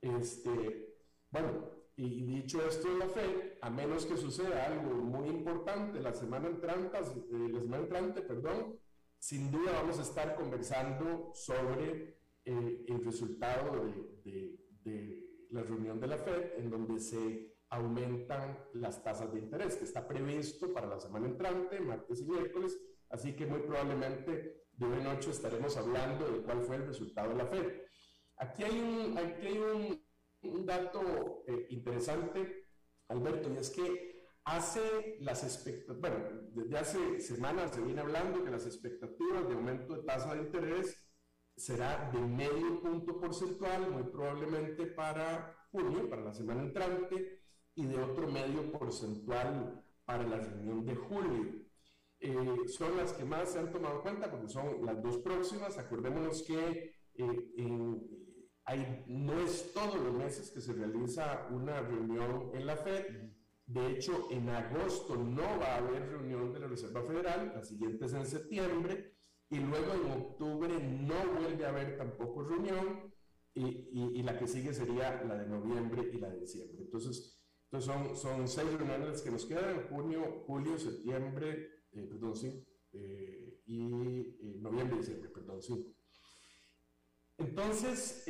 Este, bueno, y dicho esto de la Fed, a menos que suceda algo muy importante la semana entrante, eh, la semana entrante, perdón, sin duda vamos a estar conversando sobre eh, el resultado de, de, de, la reunión de la Fed, en donde se aumentan las tasas de interés, que está previsto para la semana entrante, martes y miércoles, así que muy probablemente de hoy en ocho estaremos hablando de cuál fue el resultado de la FED. Aquí hay un, aquí hay un, un dato eh, interesante, Alberto, y es que hace las expectativas, bueno, desde hace semanas se viene hablando que las expectativas de aumento de tasa de interés será de medio punto porcentual, muy probablemente para junio, para la semana entrante, y de otro medio porcentual para la reunión de julio. Eh, son las que más se han tomado en cuenta porque son las dos próximas. Acordémonos que eh, hay, no es todos los meses que se realiza una reunión en la FED. De hecho, en agosto no va a haber reunión de la Reserva Federal, la siguiente es en septiembre, y luego en octubre no vuelve a haber tampoco reunión, y, y, la que sigue sería la de noviembre y la de diciembre. Entonces, entonces son, son seis reuniones que nos quedan, junio, julio, septiembre, eh, perdón, sí, eh, y eh, noviembre, diciembre, perdón, sí. Entonces,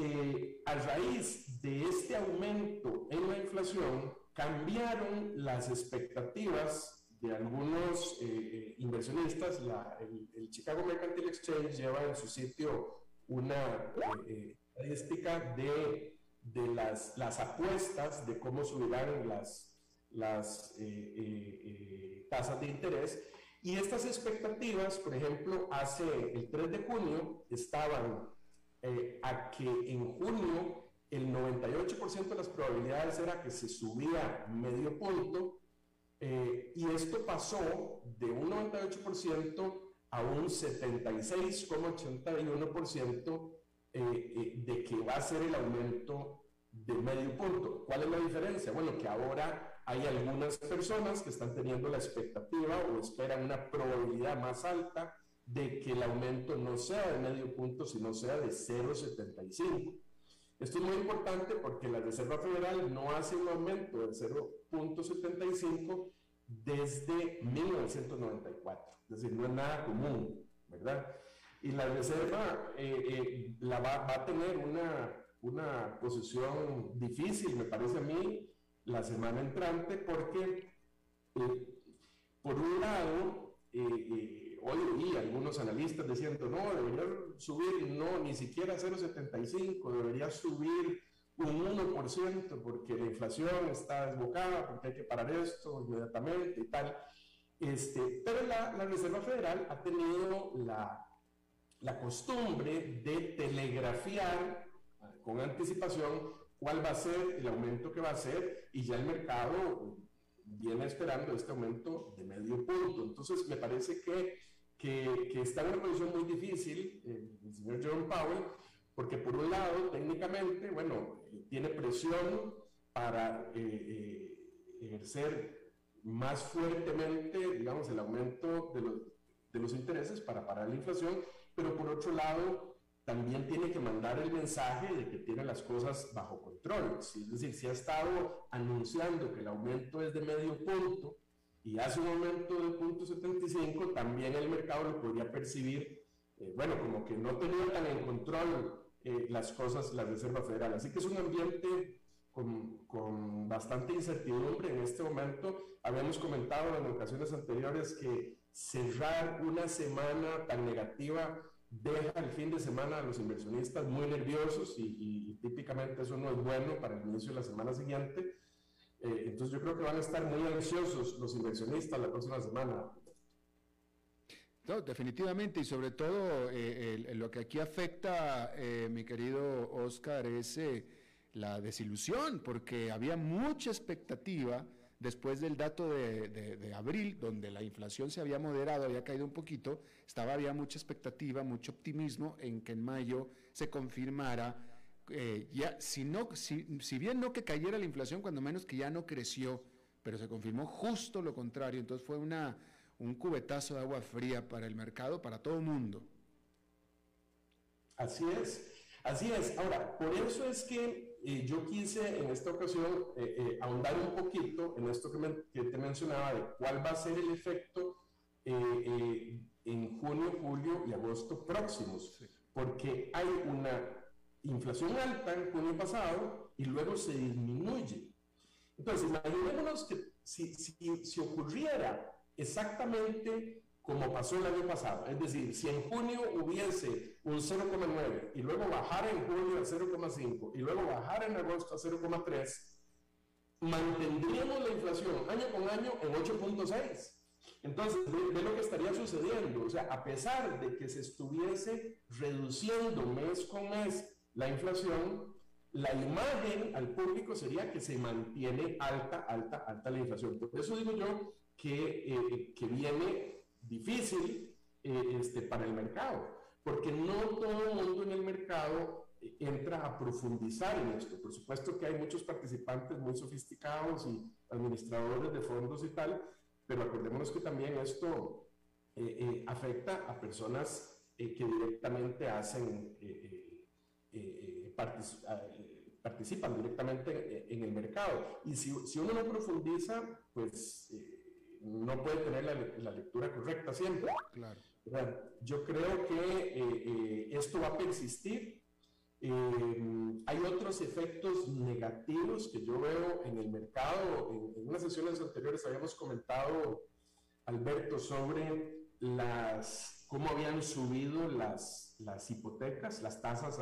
a raíz de este aumento en la inflación, cambiaron las expectativas de algunos inversionistas. el, Chicago Mercantile Exchange lleva en su sitio una estadística de, de las, las, apuestas de cómo subirán las, las tasas de interés. Y estas expectativas, por ejemplo, hace el 3 de junio estaban a que en junio el 98% de las probabilidades era que se subía medio punto eh, y esto pasó de un 98% a un 76,81% eh, eh, de que va a ser el aumento de medio punto. ¿Cuál es la diferencia? Bueno, que ahora hay algunas personas que están teniendo la expectativa o esperan una probabilidad más alta de que el aumento no sea de medio punto, sino sea de 0,75. Esto es muy importante porque la Reserva Federal no hace un aumento de 0.75 desde 1994, es decir, no es nada común, ¿verdad? Y la Reserva eh, eh, la va, a tener una, una posición difícil, me parece a mí, la semana entrante, porque eh, por un lado, hoy oí algunos analistas diciendo, no, debería subir, no, ni siquiera 0,75, debería subir un 1% porque la inflación está desbocada, porque hay que parar esto inmediatamente y tal. Este, pero la, la Reserva Federal ha tenido la, la costumbre de telegrafiar con anticipación cuál va a ser el aumento que va a ser y ya el mercado viene esperando este aumento de medio punto. Entonces, me parece que que, está en una posición muy difícil, eh, el señor Jerome Powell, porque por un lado, técnicamente, bueno, tiene presión para eh, eh, ejercer más fuertemente, digamos, el aumento de los, de los intereses para parar la inflación, pero por otro lado, también tiene que mandar el mensaje de que tiene las cosas bajo control. Es decir, si ha estado anunciando que el aumento es de medio punto, y hace un aumento de 0.75, también el mercado lo podría percibir, eh, bueno, como que no tenía tan en control eh, las cosas la Reserva Federal. Así que es un ambiente con, con, bastante incertidumbre en este momento. Habíamos comentado en ocasiones anteriores que cerrar una semana tan negativa deja el fin de semana a los inversionistas muy nerviosos y, típicamente eso no es bueno para el inicio de la semana siguiente. Eh, entonces yo creo que van a estar muy ansiosos los inversionistas la próxima semana. Definitivamente, y sobre todo eh, lo que aquí afecta, eh, mi querido Oscar, es la desilusión, porque había mucha expectativa después del dato de, abril, donde la inflación se había moderado, había caído un poquito, estaba, había mucha expectativa, mucho optimismo en que en mayo se confirmara eh, ya, si, no, si, si bien no que cayera la inflación, cuando menos que ya no creció, pero se confirmó justo lo contrario. Entonces fue una, un cubetazo de agua fría para el mercado, para todo el mundo. Así es, así es. Ahora, por eso es que eh, yo quise en esta ocasión eh, ahondar un poquito en esto que, que, te mencionaba de cuál va a ser el efecto en junio, julio y agosto próximos, porque hay una inflación alta en junio pasado y luego se disminuye. Entonces, imaginémonos que si, si, si, ocurriera exactamente como pasó el año pasado, es decir, si en junio hubiese un 0,9 y luego bajara en julio a 0,5 y luego bajara en agosto a 0,3, mantendríamos la inflación año con año en 8.6. Entonces, ve, lo que estaría sucediendo. O sea, a pesar de que se estuviese reduciendo mes con mes la inflación, la imagen al público sería que se mantiene alta, alta, alta la inflación. Por eso digo yo que, eh, que viene difícil eh, este, para el mercado, porque no todo el mundo en el mercado eh, entra a profundizar en esto. Por supuesto que hay muchos participantes muy sofisticados y administradores de fondos y tal, pero acordémonos que también esto afecta a personas que directamente hacen eh, eh, participan directamente en el mercado. Y si, si uno no profundiza, pues eh, no puede tener la, lectura correcta siempre. Claro. Yo creo que esto va a persistir. hay otros efectos negativos que yo veo en el mercado. En, en, unas sesiones anteriores habíamos comentado, Alberto, sobre las, cómo habían subido las, las hipotecas, las tasas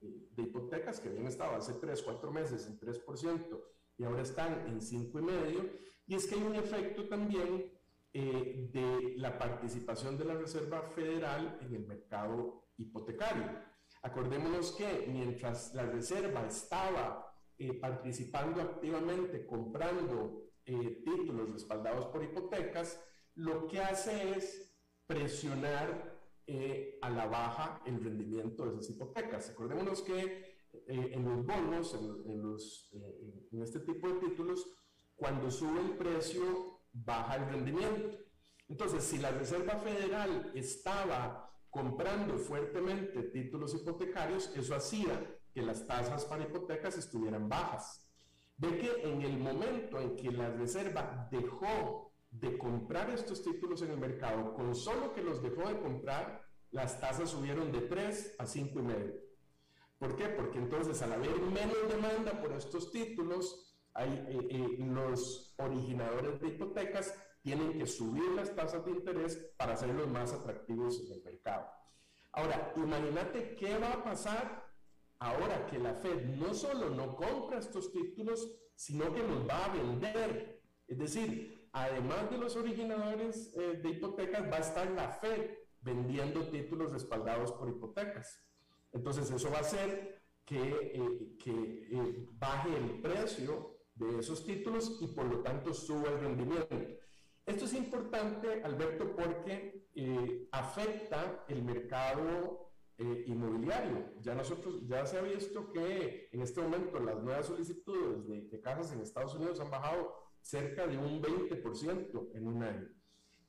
de hipotecas que habían estado hace 3, 4 meses en 3%, y ahora están en cinco y es que hay un efecto también eh, de la participación de la Reserva Federal en el mercado hipotecario. Acordémonos que mientras la Reserva estaba eh, participando activamente, comprando eh, títulos respaldados por hipotecas, lo que hace es presionar a la baja el rendimiento de esas hipotecas. Acordémonos que en los bonos, en, los, en este tipo de títulos, cuando sube el precio, baja el rendimiento. Entonces, si la Reserva Federal estaba comprando fuertemente títulos hipotecarios, eso hacía que las tasas para hipotecas estuvieran bajas. De que en el momento en que la Reserva dejó de comprar estos títulos en el mercado, con solo que los dejó de comprar, las tasas subieron de 3 a 5,5. ¿Por qué? Porque entonces al haber menos demanda por estos títulos, hay, eh, eh, los originadores de hipotecas tienen que subir las tasas de interés para hacerlos más atractivos en el mercado. Ahora, imagínate qué va a pasar ahora que la Fed no solo no compra estos títulos, sino que los va a vender. Es decir, además de los originadores eh, de hipotecas, va a estar la Fed vendiendo títulos respaldados por hipotecas. Entonces, eso va a hacer que, que baje el precio de esos títulos y por lo tanto suba el rendimiento. Esto es importante, Alberto, porque eh, afecta el mercado eh, inmobiliario. Ya nosotros, ya se ha visto que en este momento las nuevas solicitudes de, de casas en Estados Unidos han bajado cerca de un 20% en un año.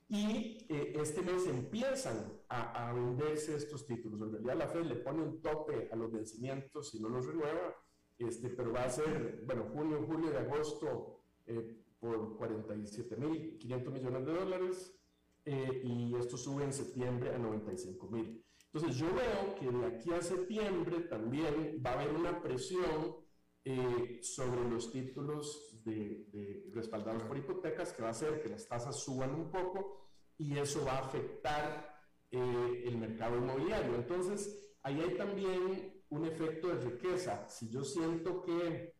Y eh, este mes empiezan a, a, venderse estos títulos. En realidad la Fed le pone un tope a los vencimientos si no los renueva este, pero va a ser, bueno, junio, julio y agosto eh, por 47.500 millones de dólares eh, y esto sube en septiembre a 95.000. Entonces yo veo que de aquí a septiembre también va a haber una presión eh, sobre los títulos de, de respaldados por hipotecas que va a hacer que las tasas suban un poco y eso va a afectar el mercado inmobiliario. Entonces, ahí hay también un efecto de riqueza. Si yo siento que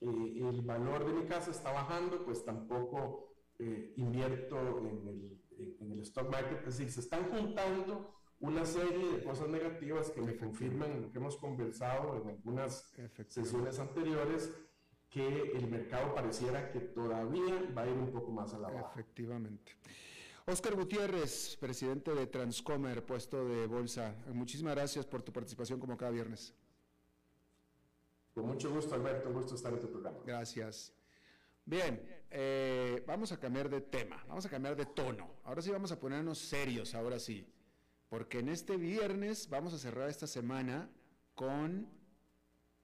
eh, el valor de mi casa está bajando, pues tampoco eh, invierto en el, en el, stock market. Es decir, se están juntando una serie de cosas negativas que me confirman lo que hemos conversado en algunas sesiones anteriores, que el mercado pareciera que todavía va a ir un poco más a la baja. Efectivamente. Oscar Gutiérrez, presidente de Transcomer, puesto de bolsa. Muchísimas gracias por tu participación como cada viernes. Con mucho gusto, Alberto, un gusto estar en tu programa. Gracias. Bien, eh, vamos a cambiar de tema, vamos a cambiar de tono. Ahora sí vamos a ponernos serios, ahora sí. Porque en este viernes vamos a cerrar esta semana con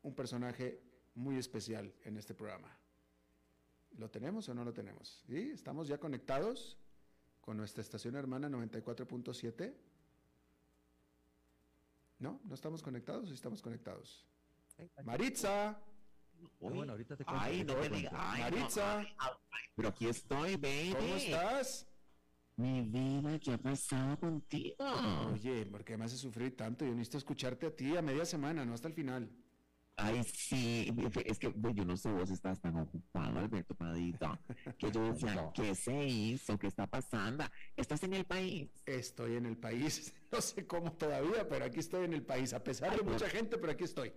un personaje muy especial en este programa. ¿Lo tenemos o no lo tenemos? ¿Sí? ¿Estamos ya conectados? Con nuestra estación hermana 94.7. ¿No? ¿No estamos conectados o estamos conectados? Maritza. bueno, ahorita te cuento. Ay, no me digas. Maritza. pero aquí estoy, baby. ¿Cómo estás? Mi vida, ¿qué ha pasado contigo? Oye, ¿por qué me hace sufrir tanto? Yo necesito escucharte a ti a media semana, no hasta el final. Ay, sí, es que yo no sé, vos estás tan ocupado, Alberto Padita, que yo decía, ¿qué se hizo? ¿Qué está pasando? ¿Estás en el país? Estoy en el país, no sé cómo todavía, pero aquí estoy en el país, a pesar de mucha gente, pero aquí estoy.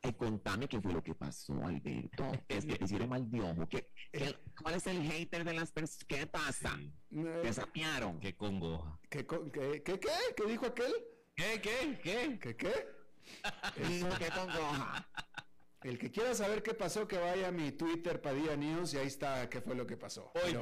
Ay, contame qué fue lo que pasó, Alberto. Es que te hicieron mal de ojo. ¿Qué, cuál es el hater de las personas? ¿Qué pasa? ¿Qué sapearon? ¿Qué congoja? ¿Qué, qué, qué, qué? ¿Qué dijo aquel? ¿Qué, qué, qué? ¿Qué, qué? El que quiera saber qué pasó, que vaya a mi Twitter, Padilla News, y ahí está qué fue lo que pasó. Hoy,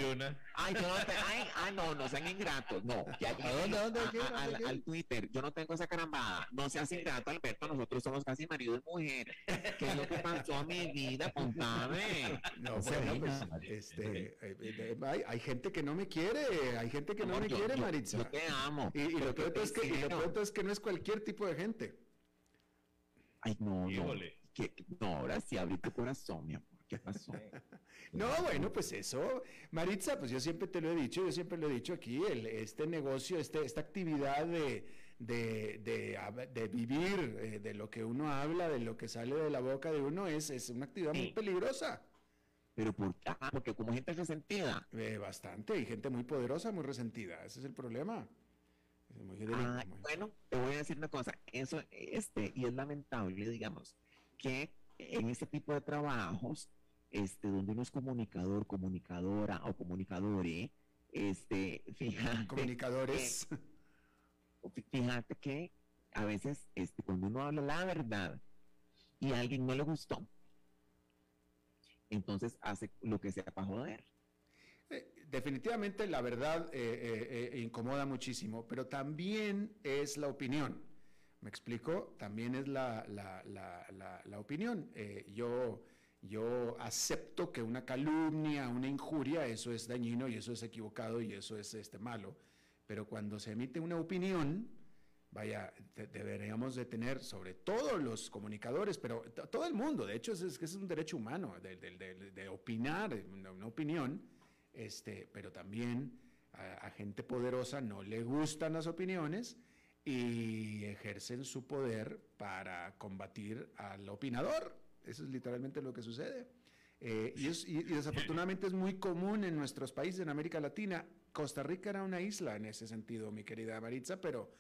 Ay, yo no te, ay, ay, no, no sean ingratos. No, ya, ¿A dónde, dónde, a, al, al, Twitter. Yo no tengo esa carambada. No seas ingrato, Alberto. Nosotros somos casi marido y mujer. ¿Qué es lo que pasó a mi vida? Contame. No, bueno, pues, este, eh, eh, hay, hay, gente que no me quiere. Hay gente que no, no me yo, quiere, yo, Maritza. Yo te amo. Y, y lo peor es que, y lo peor es que no es cualquier tipo de gente. Ay, no, no. ¿Qué? No, ahora sí abrí tu corazón, mi amor. ¿Qué pasó? no, bueno, pues eso, Maritza, pues yo siempre te lo he dicho, yo siempre lo he dicho aquí, el, este negocio, este, esta actividad de, de, de, de vivir, eh, de lo que uno habla, de lo que sale de la boca de uno, es, es una actividad sí. muy peligrosa. Pero por ah, porque como gente resentida. Eh, bastante, y gente muy poderosa, muy resentida. Ese es el problema. Ah, bueno, te voy a decir una cosa, eso, este, y es lamentable, digamos, que en este tipo de trabajos, este, donde uno es comunicador, comunicadora o comunicadore, este, fíjate, Comunicadores. fí- fíjate que a veces, este, cuando uno habla la verdad y a alguien no le gustó, entonces hace lo que sea para joder. Definitivamente la verdad eh, eh, eh, incomoda muchísimo, pero también es la opinión. ¿Me explico? También es la, la- la- la- opinión. Yo, yo acepto que una calumnia, una injuria, eso es dañino y eso es equivocado y eso es este, malo. Pero cuando se emite una opinión, vaya, de- deberíamos de tener, sobre todo los comunicadores, pero todo el mundo, de hecho, es, es que es un derecho humano de, de- opinar, una opinión, este, pero también a, a gente poderosa no le gustan las opiniones y ejercen su poder para combatir al opinador. Eso es literalmente lo que sucede. Eh, y, es- y- y desafortunadamente es muy común en nuestros países en América Latina. Costa Rica era una isla en ese sentido, mi querida Maritza, pero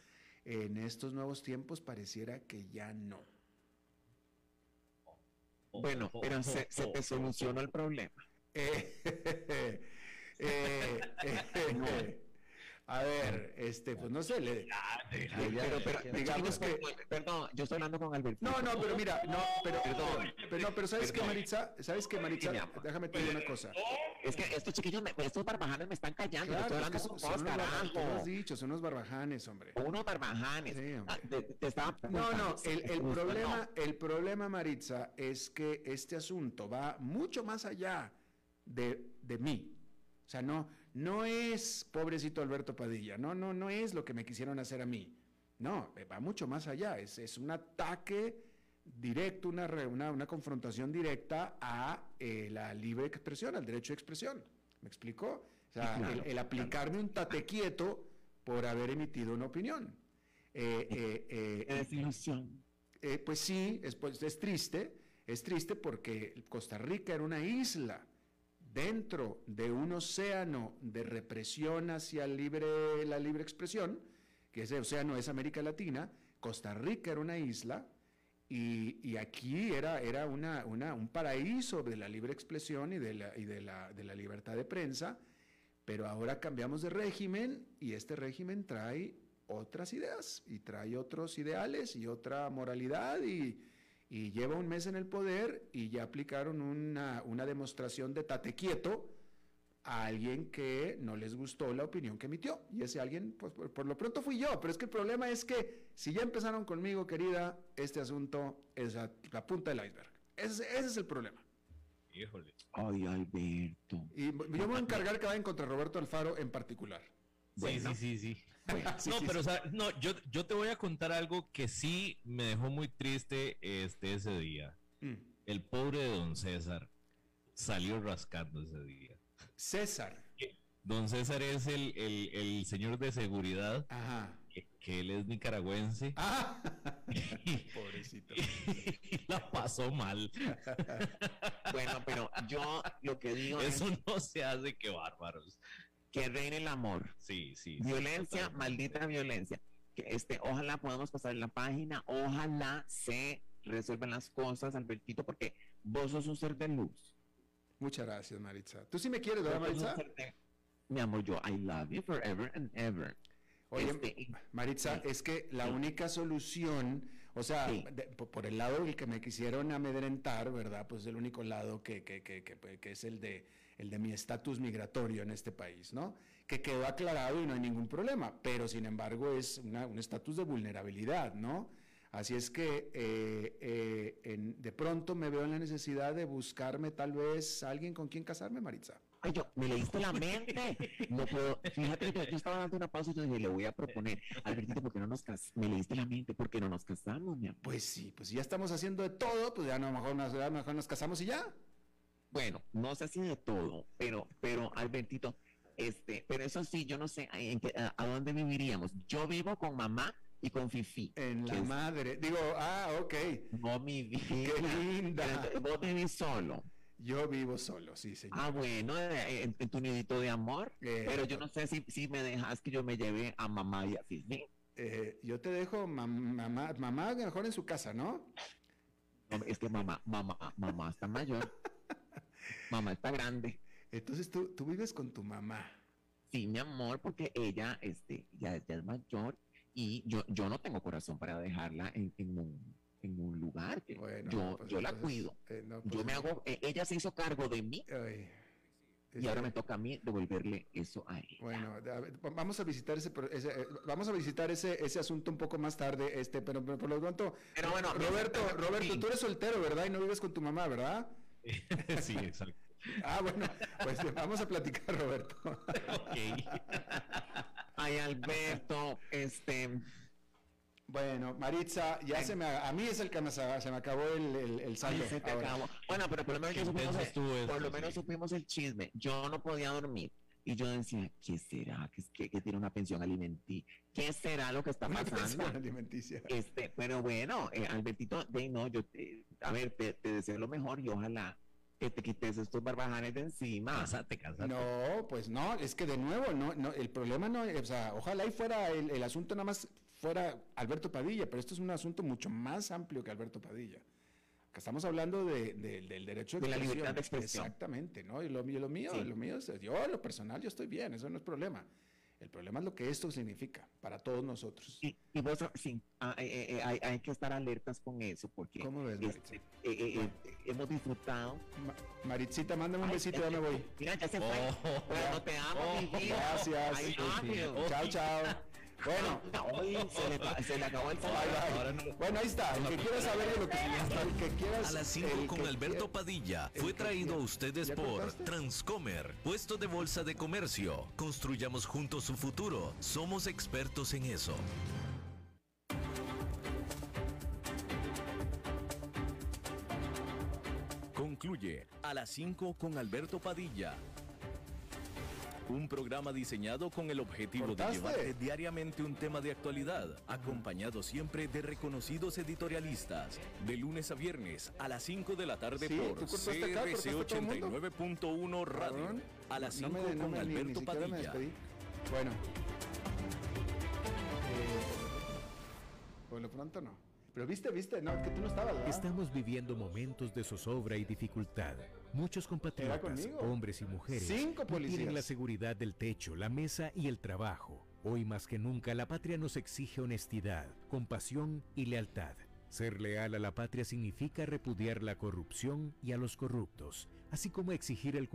en estos nuevos tiempos pareciera que ya no. Bueno, pero se, se te solucionó el problema. Eh, eh, a ver, este, pues no sé, le- Pero, pero, digamos que... Perdón, yo estoy hablando con Alberto. No, no, pero mira, no, pero, Perdón. pero, no, pero ¿sabes Perdón. Maritza? ¿Sabes qué, Maritza? Déjame te digo una cosa. Es que estos chiquillos, me- estos barbajanes me están callando. Claro, estoy es que hablando son, con son vos, unos barbajanes, tú lo has dicho, son unos barbajanes, hombre. Unos barbajanes. Sí, hombre. Ah, te, te estaba No, no, el, problema, No. el problema, Maritza, es que este asunto va mucho más allá de, de mí. O sea, no, no es pobrecito Alberto Padilla, no, no, no es lo que me quisieron hacer a mí. No, eh, va mucho más allá. Es, es un ataque directo, una, una, una confrontación directa a eh, la libre expresión, al derecho de expresión. ¿Me explicó? O sea, claro, el, el aplicarme un tate quieto por haber emitido una opinión. Eh, eh, desilusión. eh, pues sí, es, pues, es triste, es triste porque Costa Rica era una isla dentro de un océano de represión hacia la libre expresión, que ese océano es América Latina, Costa Rica era una isla y, aquí era, un paraíso de la libre expresión y, de la libertad de prensa, pero ahora cambiamos de régimen y este régimen trae otras ideas y trae otros ideales y otra moralidad y, y lleva un mes en el poder y ya aplicaron una, una demostración de tate quieto a alguien que no les gustó la opinión que emitió. Y ese alguien, pues por, por lo pronto fui yo. Pero es que el problema es que si ya empezaron conmigo, querida, este asunto es la, la punta del iceberg. Ese, ese es el problema. Híjole. Ay, Alberto. Y yo me voy a encargar que vayan contra Roberto Alfaro en particular. Sí, Bueno. sí, sí, sí. Sí, no, sí, pero sí. o sea, no, yo, yo te voy a contar algo que sí me dejó muy triste este ese día. Mm. El pobre de don César salió rascando ese día. César. Don César es el, el, el señor de seguridad, Ajá. que, que él es nicaragüense. Ah. Pobrecito. y la pasó mal. Bueno, pero yo lo que digo es Eso no se hace que bárbaros. Que reine el amor. Sí, sí. sí, Violencia, totalmente. maldita violencia. Que este, ojalá podamos pasar la página, ojalá se resuelvan las cosas, Albertito, porque vos sos un ser de luz. Muchas gracias, Maritza. ¿Tú sí me quieres, verdad, Maritza? de- Mi amor, yo, I love you forever and ever. Oye, Este, Maritza, sí. es que la Sí. única solución, o sea, Sí. de- po- por el lado del que me quisieron amedrentar, ¿verdad? Pues el único lado que, que, que, que, pues, que es el de, el de mi estatus migratorio en este país, ¿no? Que quedó aclarado y no hay ningún problema, pero sin embargo es una- un estatus de vulnerabilidad, ¿no? Así es que eh, eh, en- de pronto me veo en la necesidad de buscarme tal vez alguien con quien casarme, Maritza. Ay, yo, me leíste la mente. No puedo. Fíjate, yo, yo estaba dando una pausa y yo dije, le voy a proponer, Albertito, ¿por qué no nos casamos? Me leíste la mente, ¿por qué no nos casamos, mi amor? Pues sí, pues ya estamos haciendo de todo, pues ya no, mejor, mejor nos casamos y ya. Bueno, no sé si de todo, pero, pero, Albertito, este, pero eso sí, yo no sé en qué- a, a dónde viviríamos. Yo vivo con mamá y con Fifi. En la es- madre. Digo, ah, ok. No, mi vida. Qué linda. Vos vivís solo. Yo vivo solo, sí, señor. Ah, bueno, eh, en, en tu nidito de amor. Eh, pero yo no sé si, si me dejas que yo me lleve a mamá y a Fisby. Eh, yo te dejo mam- mamá, mamá mejor en su casa, ¿no? No, es que mamá, mamá, mamá está mayor. mamá está grande. Entonces tú, tú vives con tu mamá. Sí, mi amor, porque ella este, ya, ya es mayor y yo, yo no tengo corazón para dejarla en, en un, en un lugar. que Bueno, yo pues yo la cuido. eh, no, Yo pues, me hago, eh, ella se hizo cargo de mí ay, y ahora me toca a mí devolverle eso a ella. Bueno, a ver, va- vamos a visitar ese, eh, vamos a visitar ese, ese asunto un poco más tarde, este, pero, pero por lo pronto, Pero bueno, Roberto, Roberto, tú eres soltero, ¿verdad? Y no vives con tu mamá, ¿verdad? sí, exacto. Ah, bueno, pues vamos a platicar, Roberto. Ok. Ay, Alberto, este, Bueno, Maritza, ya se me, a mí es el que me, se me acabó el, el, saldo. se te acabó. Bueno, pero por lo menos, Qué supimos, el- esto, por lo sí. menos supimos el chisme. Yo no podía dormir. Y yo decía, ¿qué será? ¿Que, que, que tiene una pensión alimenticia? ¿Qué será lo que está pasando? alimenticia. Este, pero bueno, eh, Albertito, de no, yo te, a ver, te, te deseo lo mejor y ojalá que te quites estos barbajanes de encima. Cásate, cásate. No, pues no, es que de nuevo, no, no, el problema no, o sea, ojalá y fuera el, el asunto nada más fuera Alberto Padilla, pero esto es un asunto mucho más amplio que Alberto Padilla. Acá estamos hablando de, de- del derecho De la libertad de expresión. Exactamente, ¿no? Y lo, y lo mío, Sí. lo mío es, yo lo personal, yo estoy bien, eso no es problema. El problema es lo que esto significa para todos nosotros. Y, y vos, sí, ah, eh, eh, eh, hay, hay que estar alertas con eso porque ¿Cómo ves, este, eh, eh, hemos disfrutado. Ma- Maritzita, mándame un Ay, besito, es ya me voy. Mira, ya se fue. Oh. Bueno, te amo, Oh. mi vida. Gracias. I love you. Chao, chao. Bueno, Ay, se, le, ca- se le acabó el no- Bueno, ahí está. El que quiera saber de lo que el que quieras. A las 5 el con Alberto quiera- Padilla fue traído a ustedes ¿Ya por? Transcomer, puesto de bolsa de comercio. Construyamos juntos su futuro. Somos expertos en eso. Concluye a las 5 con Alberto Padilla. Un programa diseñado con el objetivo de llevarte diariamente un tema de actualidad, acompañado siempre de reconocidos editorialistas, de lunes a viernes a las 5 de la tarde Sí, ¿tú por cortaste acá? CRC ¿Cortaste todo el mundo? 89.1 Radio, a las No 5 me- no con me- ni- ni Alberto me Padilla. Bueno. Por lo pronto no. Pero viste, viste, no, que tú no estabas, ¿verdad? Estamos viviendo momentos de zozobra y dificultad. Muchos compatriotas, hombres y mujeres, Cinco no policías. tienen la seguridad del techo, la mesa y el trabajo. Hoy más que nunca la patria nos exige honestidad, compasión y lealtad. Ser leal a la patria significa repudiar la corrupción y a los corruptos, así como exigir el